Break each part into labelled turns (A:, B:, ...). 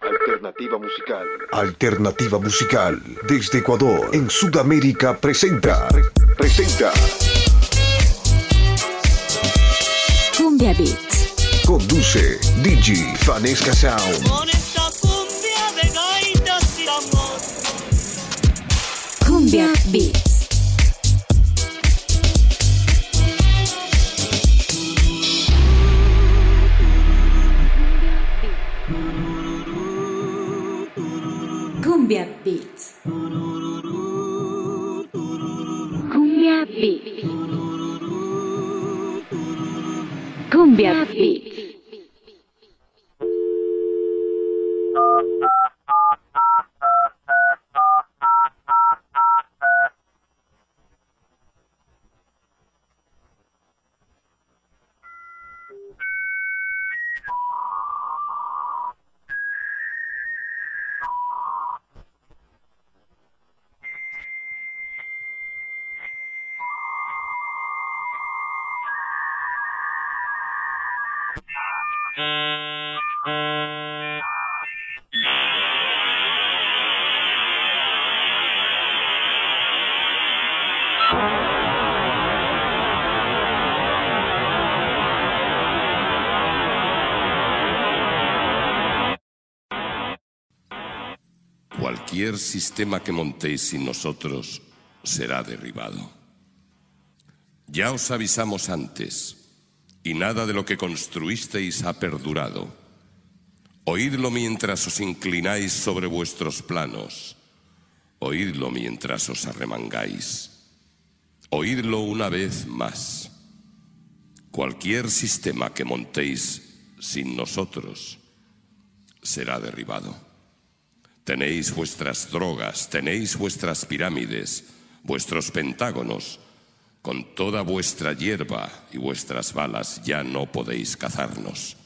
A: Alternativa musical. Alternativa musical. Desde Ecuador, en Sudamérica, presenta. Presenta.
B: Cumbia Beats.
A: Conduce Digi Fanesca Sound.
C: Con esta cumbia de gaitas y amor.
B: Cumbia Beats.
D: Cualquier sistema que montéis sin nosotros será derribado. Ya os avisamos antes, y nada de lo que construisteis ha perdurado. Oídlo mientras os inclináis sobre vuestros planos. Oídlo mientras os arremangáis. Oídlo una vez más. Cualquier sistema que montéis sin nosotros será derribado. Tenéis vuestras drogas, tenéis vuestras pirámides, vuestros pentágonos. Con toda vuestra hierba y vuestras balas ya no podéis cazarnos.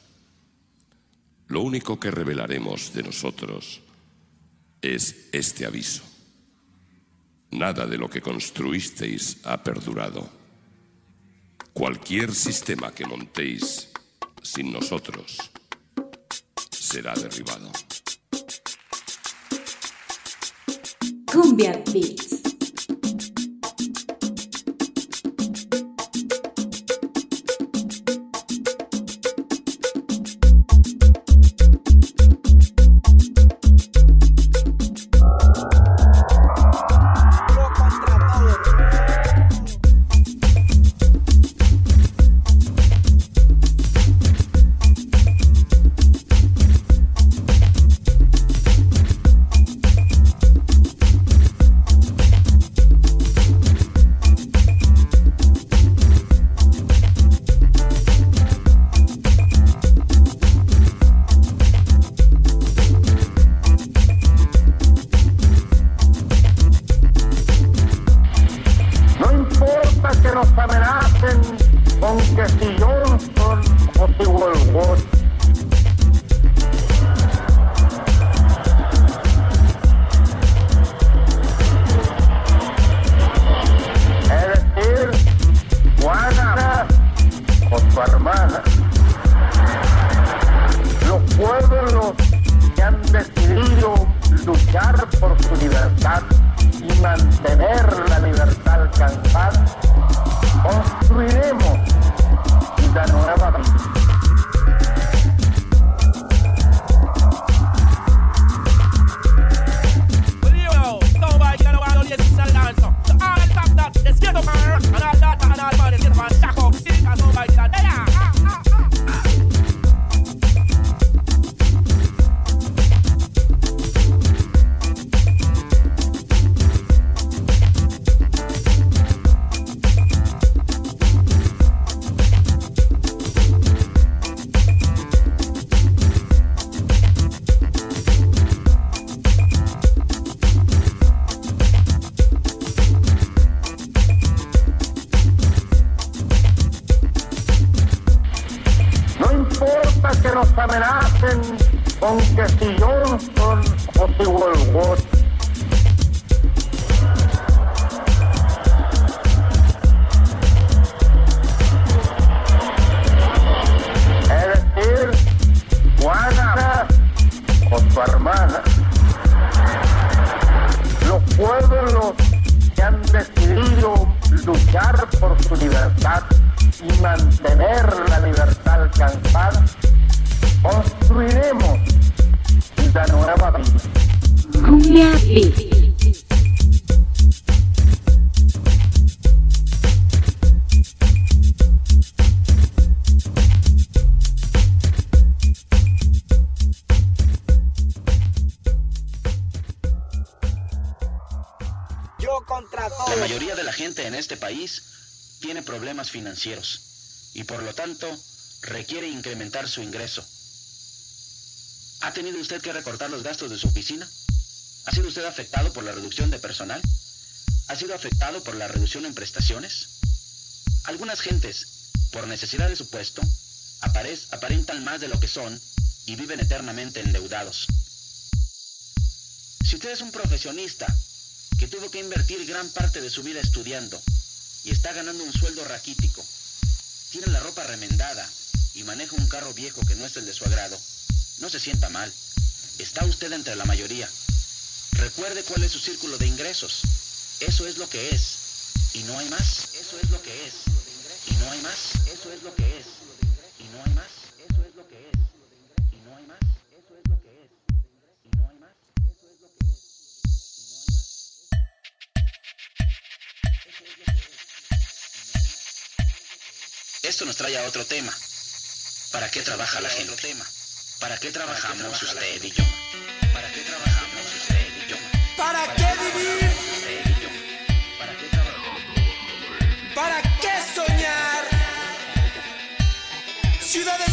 D: Lo único que revelaremos de nosotros es este aviso. Nada de lo que construisteis ha perdurado. Cualquier sistema que montéis sin nosotros será derribado.
B: Cumbia Beats.
E: La
F: mayoría de la gente en este país tiene problemas financieros y por lo tanto requiere incrementar su ingreso. ¿Ha tenido usted que recortar los gastos de su oficina? ¿Ha sido usted afectado por la reducción de personal? ¿Ha sido afectado por la reducción en prestaciones? Algunas gentes, por necesidad de su puesto, aparentan más de lo que son y viven eternamente endeudados. Si usted es un profesionista que tuvo que invertir gran parte de su vida estudiando y está ganando un sueldo raquítico, tiene la ropa remendada y maneja un carro viejo que no es el de su agrado, no se sienta mal. Está usted entre la mayoría. Recuerde cuál es su círculo de ingresos. Eso es lo que es. Y no hay más. Eso es lo que es. Y no hay más. Eso es lo que es. Y no hay más. Eso es lo que es. Y no hay más. Eso es lo que es. Y no hay más. Eso es lo que es. Esto nos trae a otro tema. ¿Para qué trabaja la gente? ¿Para qué trabajamos usted y yo? ¿Para qué
G: vivir?
F: ¿Para qué
G: soñar? Ciudad de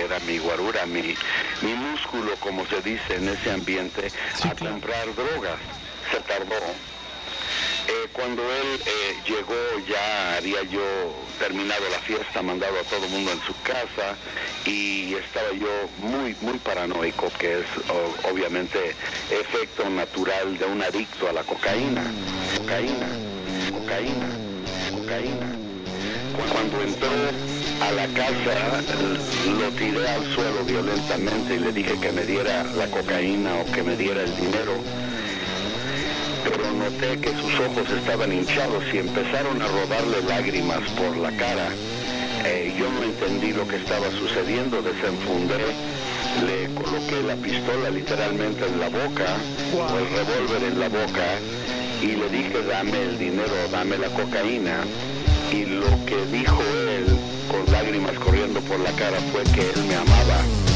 H: era mi guarura, mi, mi músculo, como se dice en ese ambiente, a comprar drogas. Se tardó. Eh, cuando él eh, llegó ya había yo terminado la fiesta, mandado a todo el mundo en su casa y estaba yo muy, muy paranoico, que es obviamente efecto natural de un adicto a la cocaína, cocaína, cocaína, cocaína. Cuando entró a la casa lo tiré al suelo violentamente y le dije que me diera la cocaína o que me diera el dinero pero noté que sus ojos estaban hinchados y empezaron a rodarle lágrimas por la cara. Eh, yo no entendí lo que estaba sucediendo, desenfundé, le coloqué la pistola literalmente en la boca, o el revólver en la boca, y le dije, dame el dinero, dame la cocaína. Y lo que dijo él, con lágrimas corriendo por la cara, fue que él me amaba.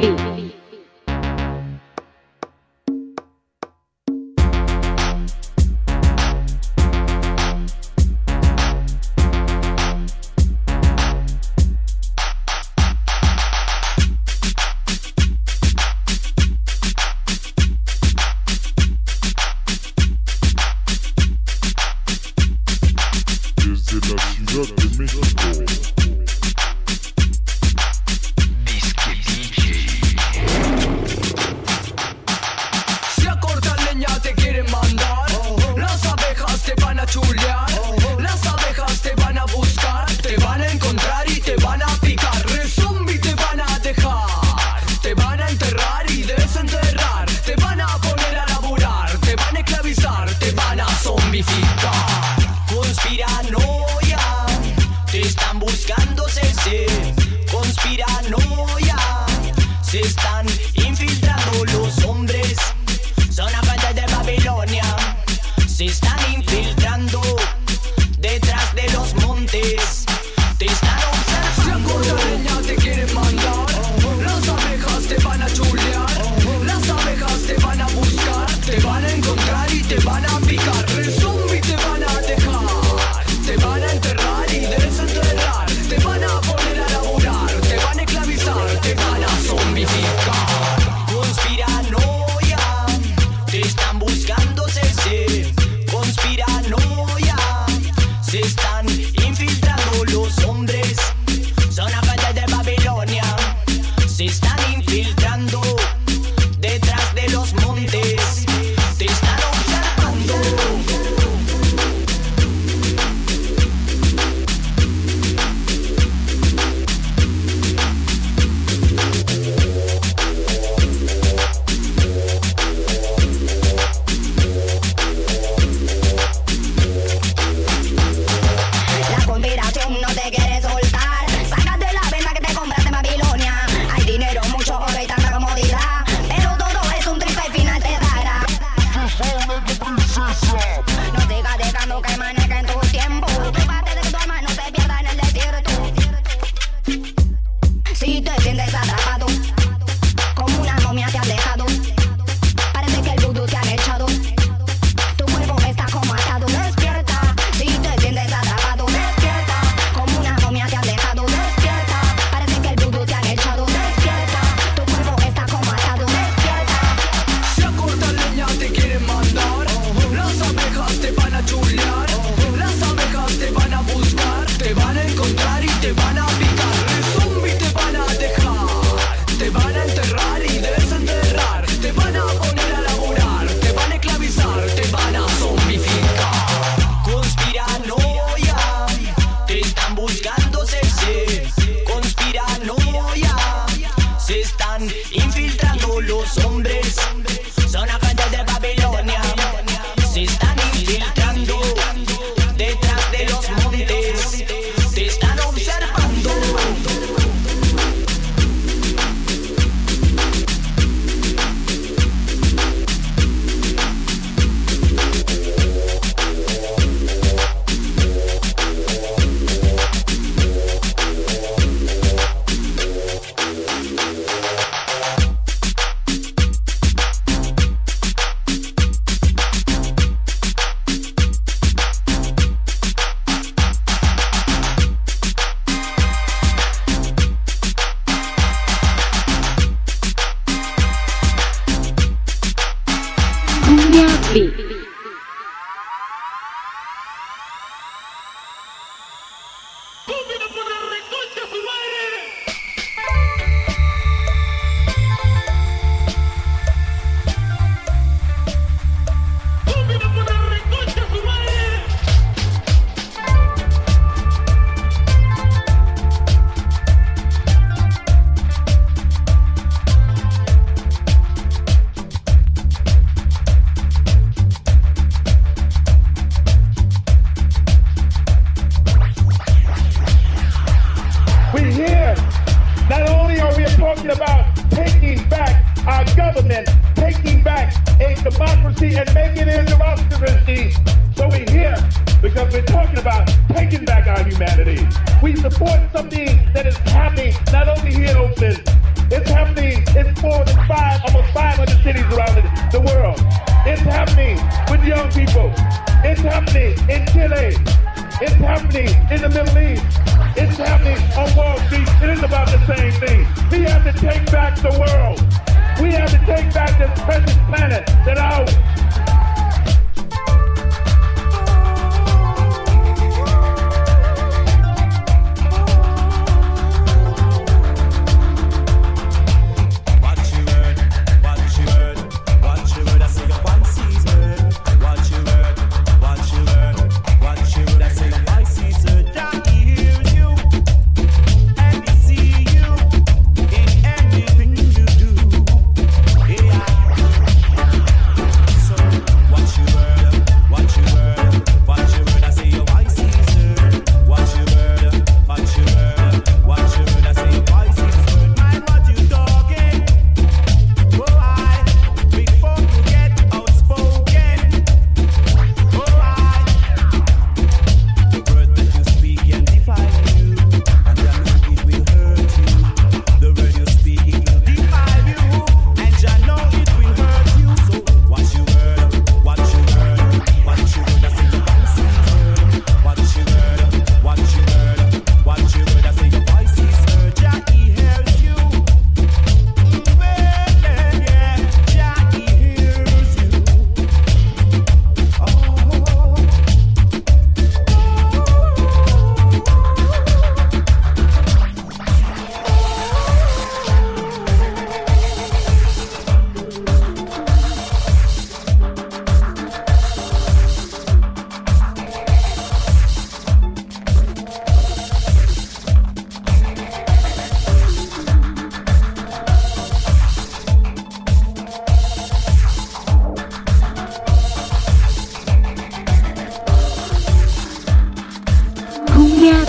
I: Kì.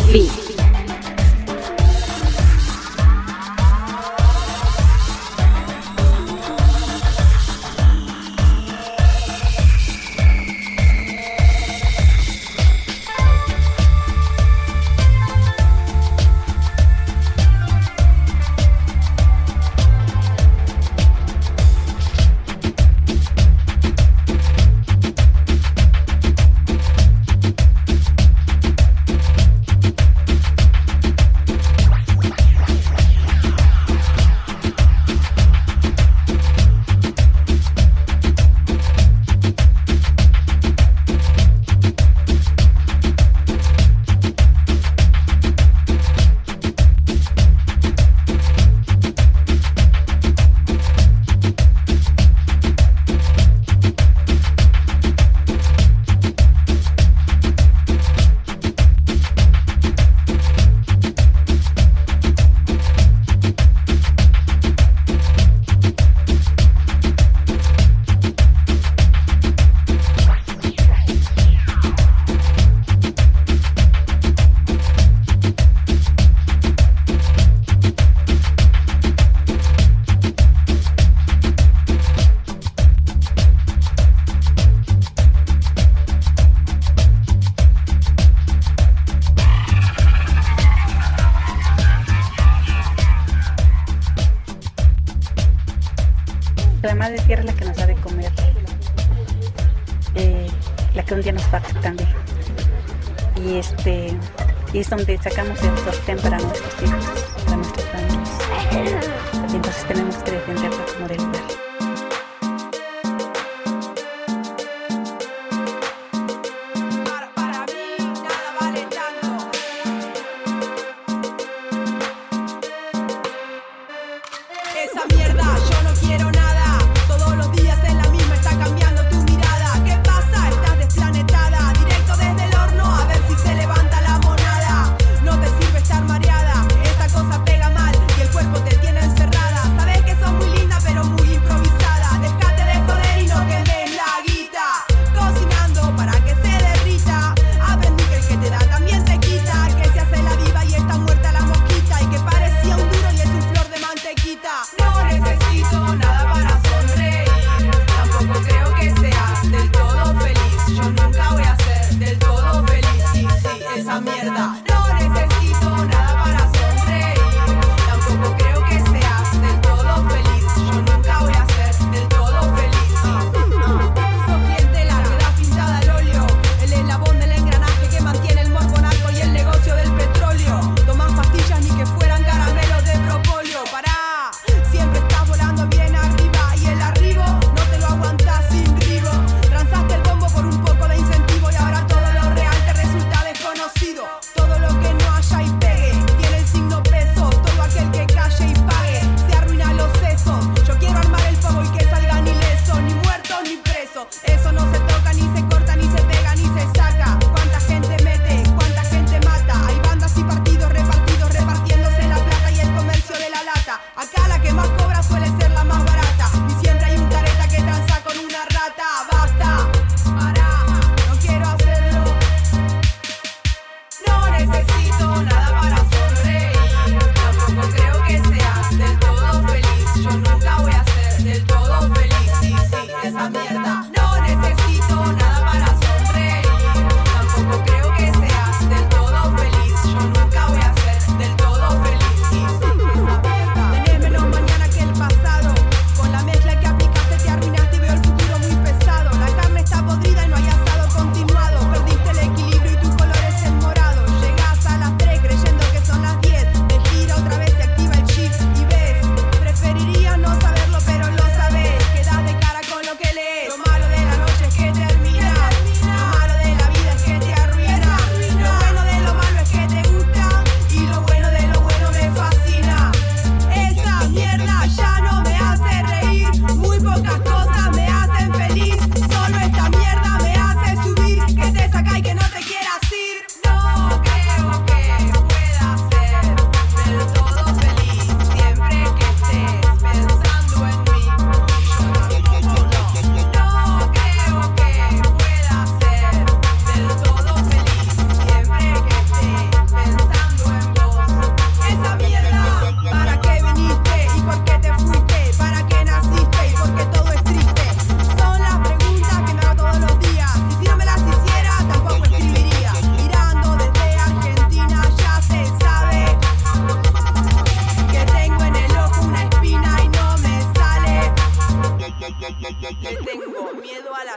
I: Coffee. Y es donde sacamos el sostén para nuestros hijos, para nuestras familias. Entonces tenemos que defenderlo como del.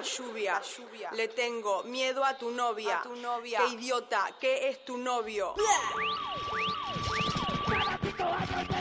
E: Rinden los soldados de la dictadura que tienen posiciones especiales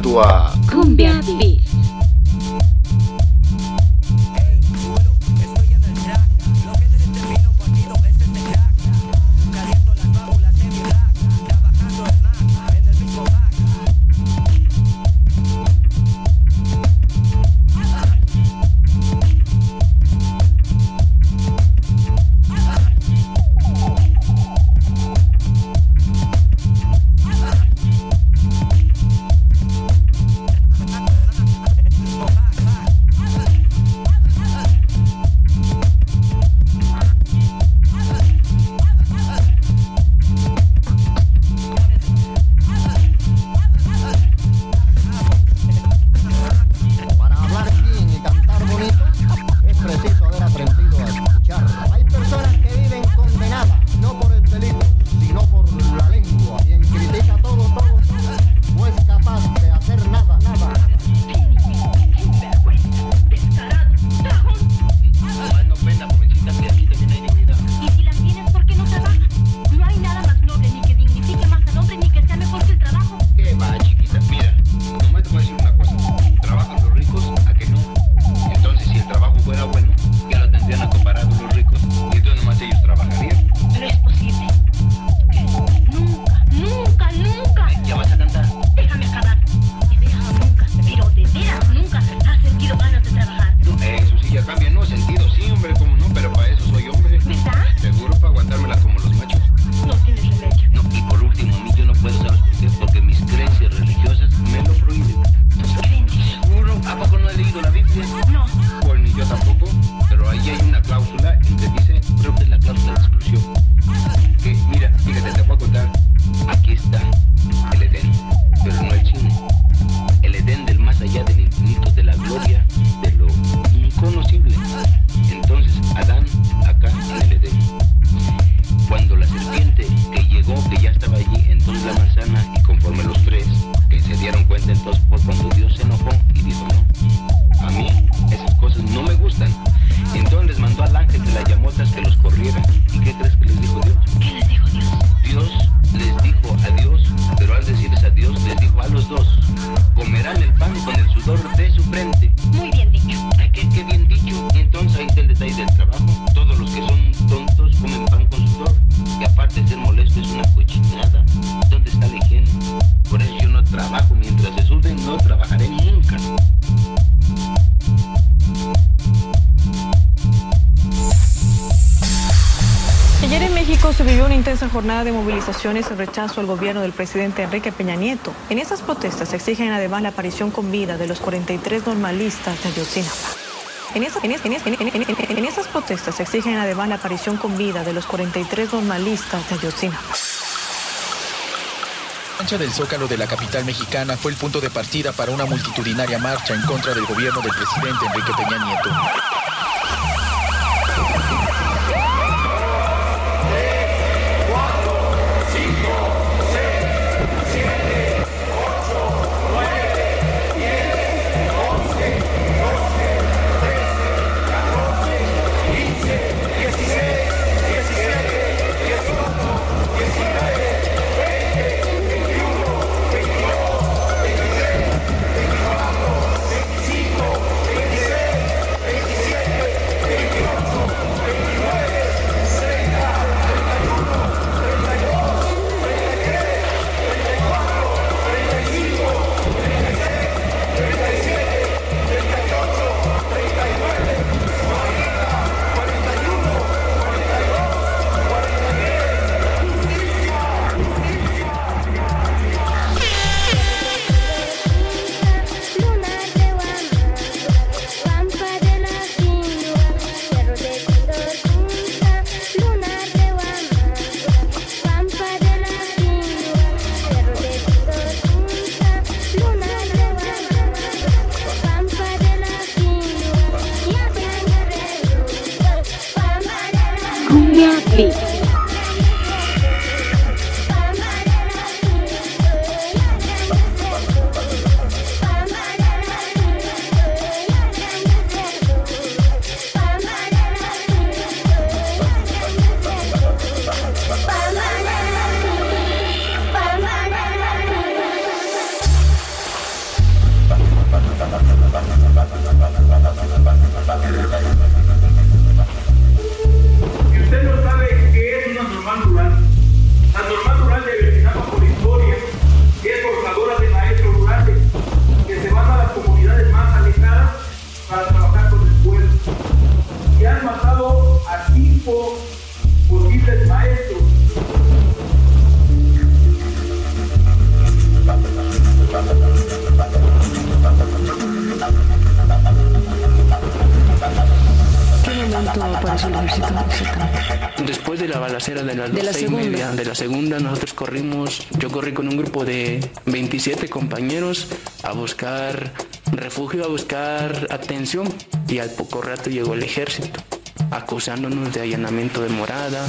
J: relacionado jornada de movilizaciones en rechazo al gobierno del presidente Enrique Peña Nieto. En esas protestas exigen además la aparición con vida de los 43 normalistas de Ayotzinapa. En, esa, en, en, en esas protestas exigen además la aparición con vida de los 43 normalistas de Ayotzinapa
K: cancha del Zócalo de la capital mexicana fue el punto de partida para una multitudinaria marcha en contra del gobierno del presidente Enrique Peña Nieto.
L: Las
M: De la
L: 12 y
M: segunda.
L: media. De la segunda nosotros corrimos, yo corrí con un grupo de 27 compañeros a buscar refugio, a buscar atención y al poco rato llegó el ejército acusándonos de allanamiento de morada,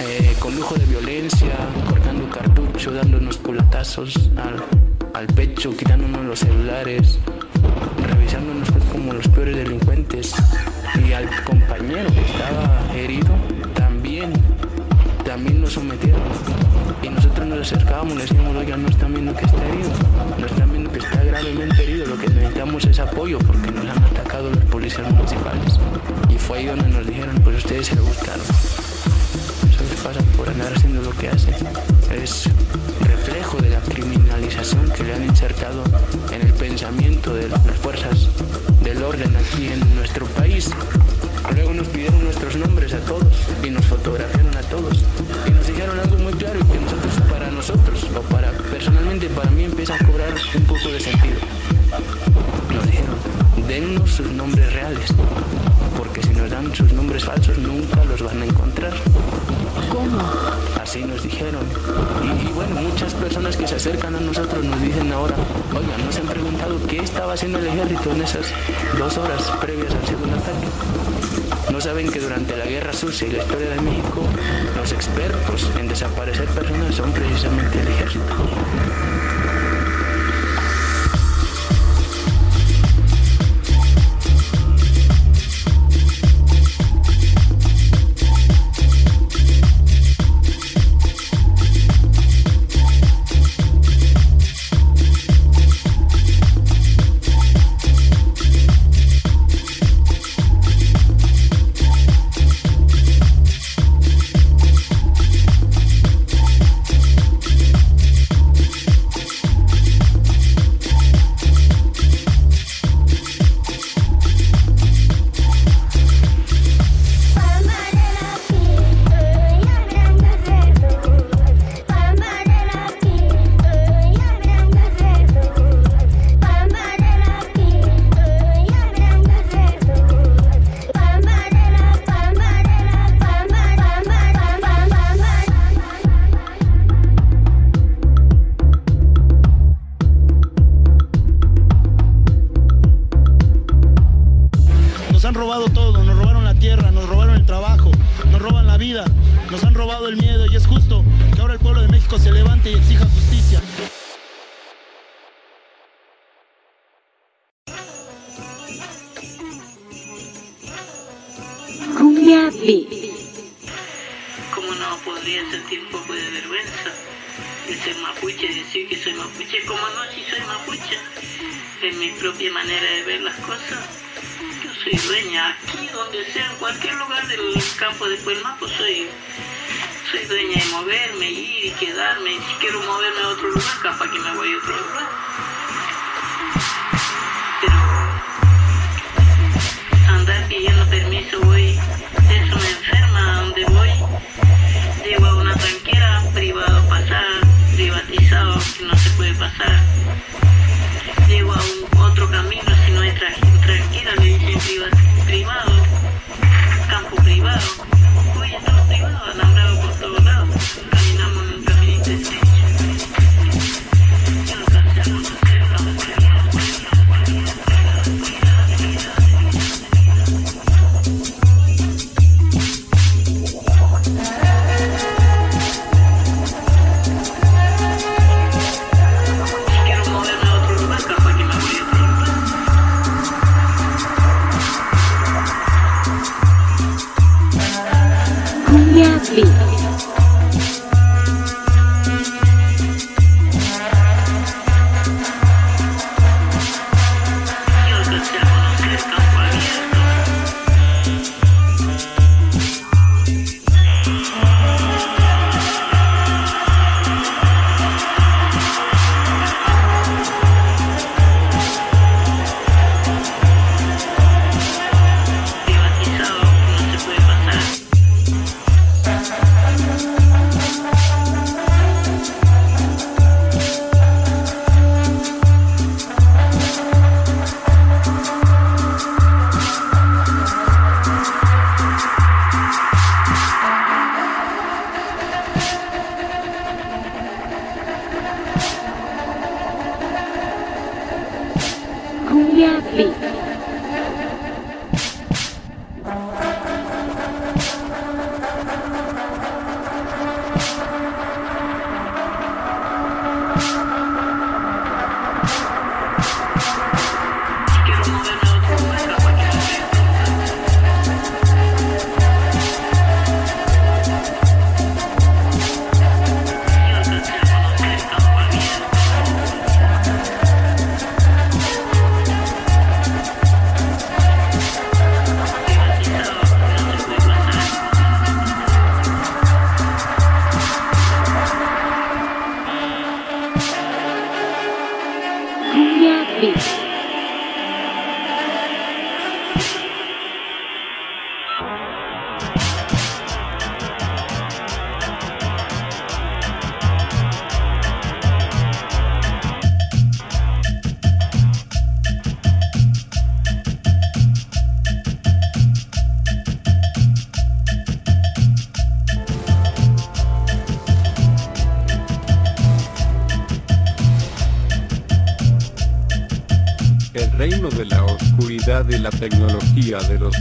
L: eh, con lujo de violencia, cortando cartucho, dándonos culatazos al, al pecho, quitándonos los celulares, revisándonos como los peores delincuentes. Y al compañero que estaba herido también lo sometieron. Y nosotros nos acercábamos y decíamos, oiga, no están viendo que está herido, no están viendo que está gravemente herido, lo que necesitamos es apoyo porque nos han atacado los policías municipales. Y fue ahí donde nos dijeron, pues ustedes se lo buscaron. Eso les pasa por andar haciendo lo que hacen. Es reflejo de la criminalización que le han insertado en el pensamiento de las fuerzas del orden aquí en nuestro país. Luego nos pidieron nuestros nombres a todos y nos fotografiaron a todos. Y nos dijeron algo muy claro y que nosotros, para nosotros, o para personalmente para mí empieza a cobrar un poco de sentido. Nos dijeron, dennos sus nombres reales, porque si nos dan sus nombres falsos nunca los van a encontrar.
M: ¿Cómo?
L: Así nos dijeron. Y, y bueno, muchas personas que se acercan a nosotros nos dicen ahora, oigan, nos han preguntado qué estaba haciendo el ejército en esas dos horas previas al segundo ataque. No saben que durante la Guerra Sucia y la historia de México, los expertos en desaparecer personas son precisamente el ejército.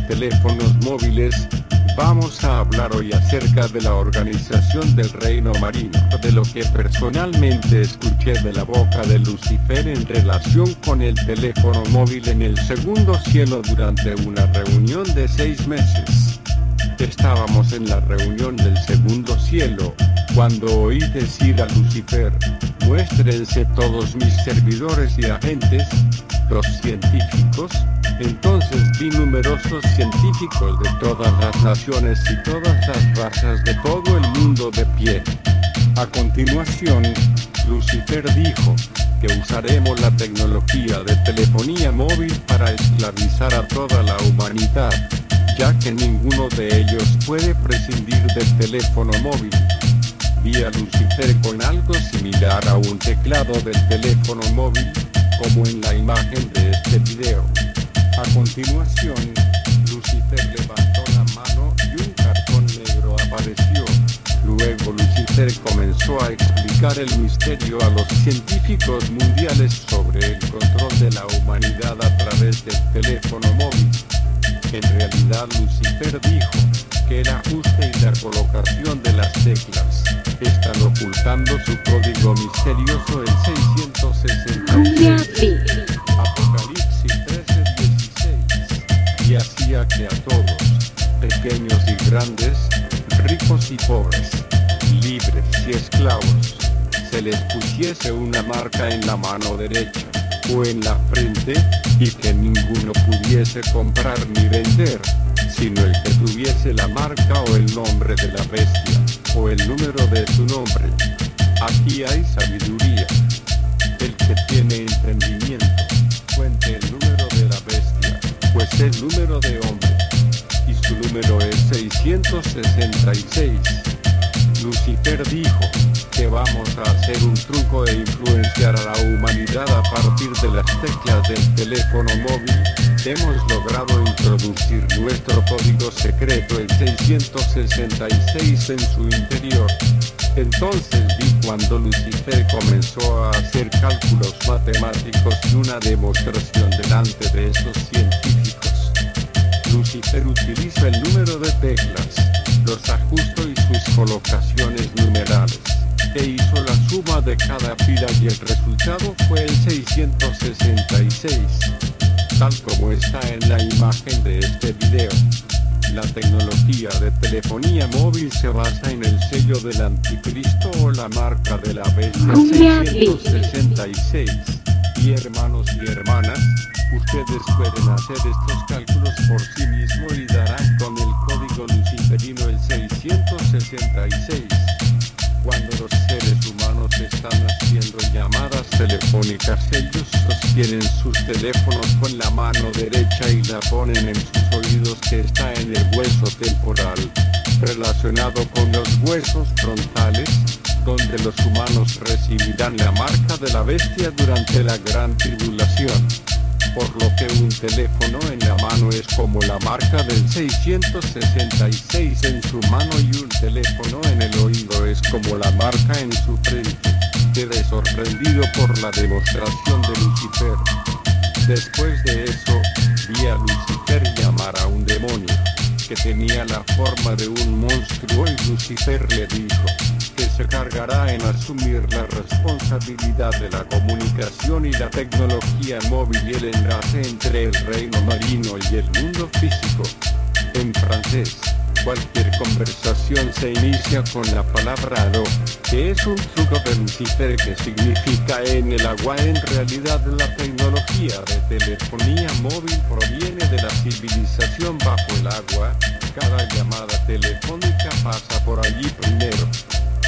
M: Teléfonos móviles. Vamos a hablar hoy acerca de la organización del reino marino, de lo que personalmente escuché de la boca de Lucifer en relación con el teléfono móvil en el segundo cielo durante una reunión de seis meses. Estábamos en la reunión del segundo cielo, cuando oí decir a Lucifer, muéstrense todos mis servidores y agentes, los científicos. Entonces vi numerosos científicos de todas las naciones y todas las razas de todo el mundo de pie. A continuación, Lucifer dijo que usaremos la tecnología de telefonía móvil para esclavizar a toda la humanidad, ya que ninguno de ellos puede prescindir del teléfono móvil. Vi a Lucifer con algo similar a un teclado del teléfono móvil, como en la imagen de este video. A continuación, Lucifer levantó la mano y un cartón negro apareció. Luego Lucifer comenzó a explicar el misterio a los científicos mundiales sobre el control de la humanidad a través del teléfono móvil. En realidad Lucifer dijo que el ajuste y la colocación de las teclas están ocultando su código misterioso en
B: Cumbia
M: 666.
B: Beat.
M: Apocalipsis 13:16 y hacía que a todos, pequeños y grandes, ricos y pobres, libres y esclavos, se les pusiese una marca en la mano derecha o en la frente y que ninguno pudiese comprar ni vender, sino el que tuviese la marca o el nombre de la bestia o el número de su nombre. Aquí hay sabiduría. El que tiene entendimiento, cuente el número pues es número de hombre, y su número es 666. Lucifer dijo que vamos a hacer un truco e influenciar a la humanidad a partir de las teclas del teléfono móvil. Hemos logrado introducir nuestro código secreto el 666 en su interior. Entonces vi cuando Lucifer comenzó a hacer cálculos matemáticos y una demostración delante de esos científicos. Lucifer utiliza el número de teclas, los ajustó y sus colocaciones numerales, e hizo la suma de cada fila y el resultado fue el 666, tal como está en la imagen de este video. La tecnología de telefonía móvil se basa en el sello del anticristo o la marca de la bestia
B: Cumbia
M: 666. Y hermanos y hermanas, ustedes pueden hacer estos cálculos por sí mismos y darán con el código luciferino el 666. Cuando los seres humanos están haciendo llamadas telefónicas, ellos sostienen sus teléfonos con la mano derecha y la ponen en sus oídos que está en el hueso temporal, relacionado con los huesos frontales, donde los humanos recibirán la marca de la bestia durante la gran tribulación. Por lo que un teléfono en la mano es como la marca del 666 en su mano y un teléfono en el oído es como la marca en su frente. Quedé sorprendido por la demostración de Lucifer. Después de eso, vi a Lucifer llamar a un demonio, que tenía la forma de un monstruo y Lucifer le dijo que se cargará en asumir la responsabilidad de la comunicación y la tecnología móvil y el enlace entre el reino marino y el mundo físico. En francés, cualquier conversación se inicia con la palabra aló, que es un truco de Lucifer que significa en el agua. En realidad la tecnología de telefonía móvil proviene de la civilización bajo el agua. Cada llamada telefónica pasa por allí primero.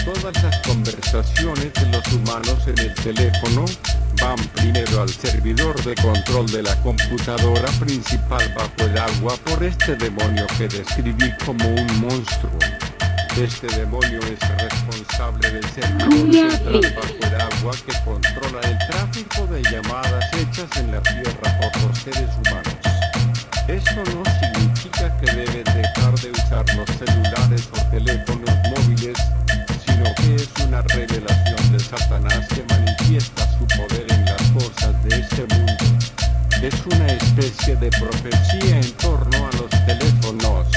M: Todas las conversaciones de los humanos en el teléfono van primero al servidor de control de la computadora principal bajo el agua por este demonio que describí como un monstruo. Este demonio es responsable del servidor central bajo el agua que controla el tráfico de llamadas hechas en la Tierra por los seres humanos. Esto no significa que deben dejar de usar los celulares o teléfonos móviles, es una revelación de Satanás que manifiesta su poder en las cosas de este mundo. Es una especie de profecía en torno a los teléfonos.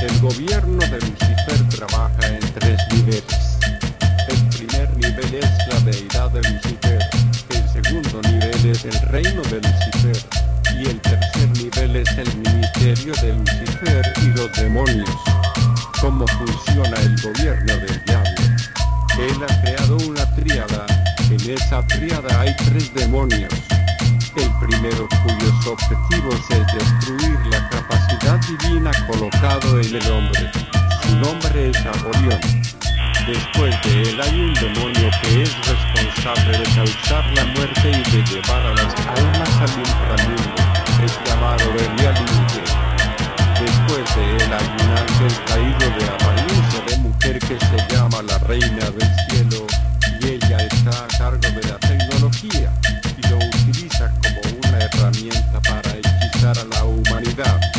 M: El gobierno de Lucifer trabaja en tres niveles. El primer nivel es la deidad de Lucifer. El segundo nivel es el reino de Lucifer. Y el tercer nivel es el ministerio de Lucifer y los demonios. ¿Cómo funciona el gobierno del diablo? Él ha creado una tríada. En esa tríada hay tres demonios. El primero cuyos objetivos es destruir la capacidad divina colocado en el hombre. Su nombre es Aborión. Después de él hay un demonio que es responsable de causar la muerte y de llevar a las almas al inframundo. Es llamado Belialinque. Después de él hay un ángel caído de apariencia de mujer que se llama la reina del cielo y ella está a cargo de la tecnología y lo utiliza como una herramienta para hechizar a la humanidad.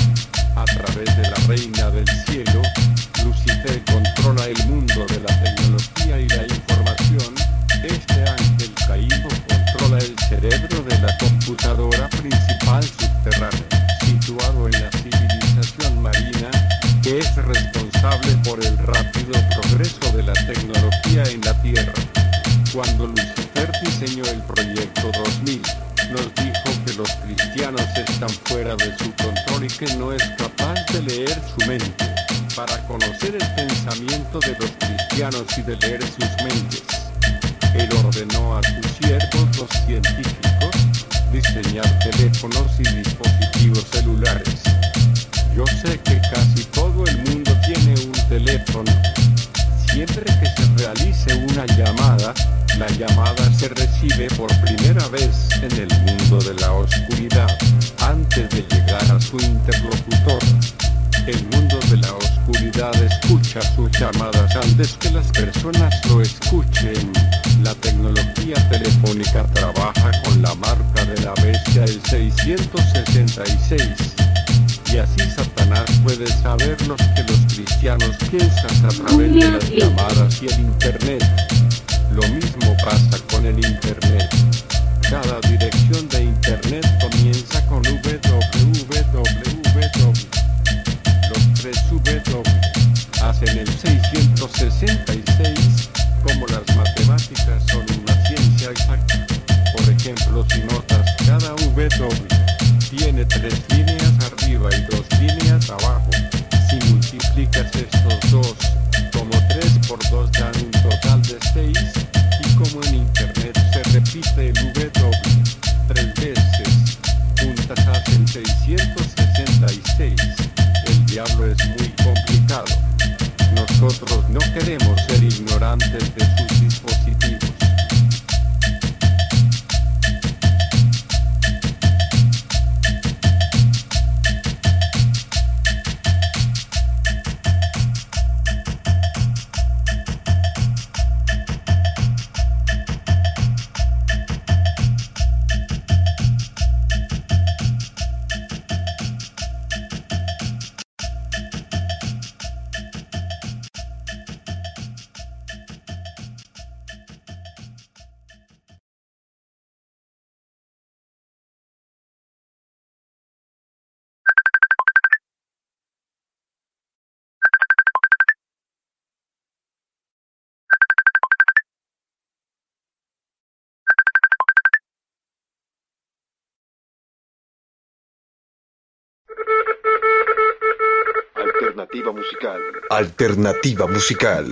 N: Alternativa Musical.
A: Alternativa Musical.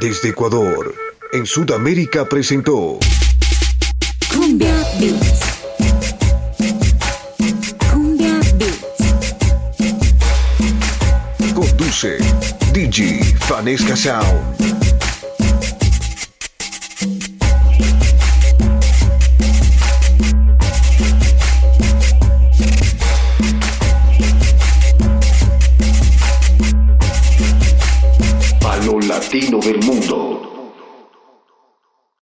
A: Desde Ecuador, en Sudamérica presentó
O: Cumbia Beats. Cumbia Beats.
A: Conduce DJ Fanesca Sound.
N: Latino del mundo.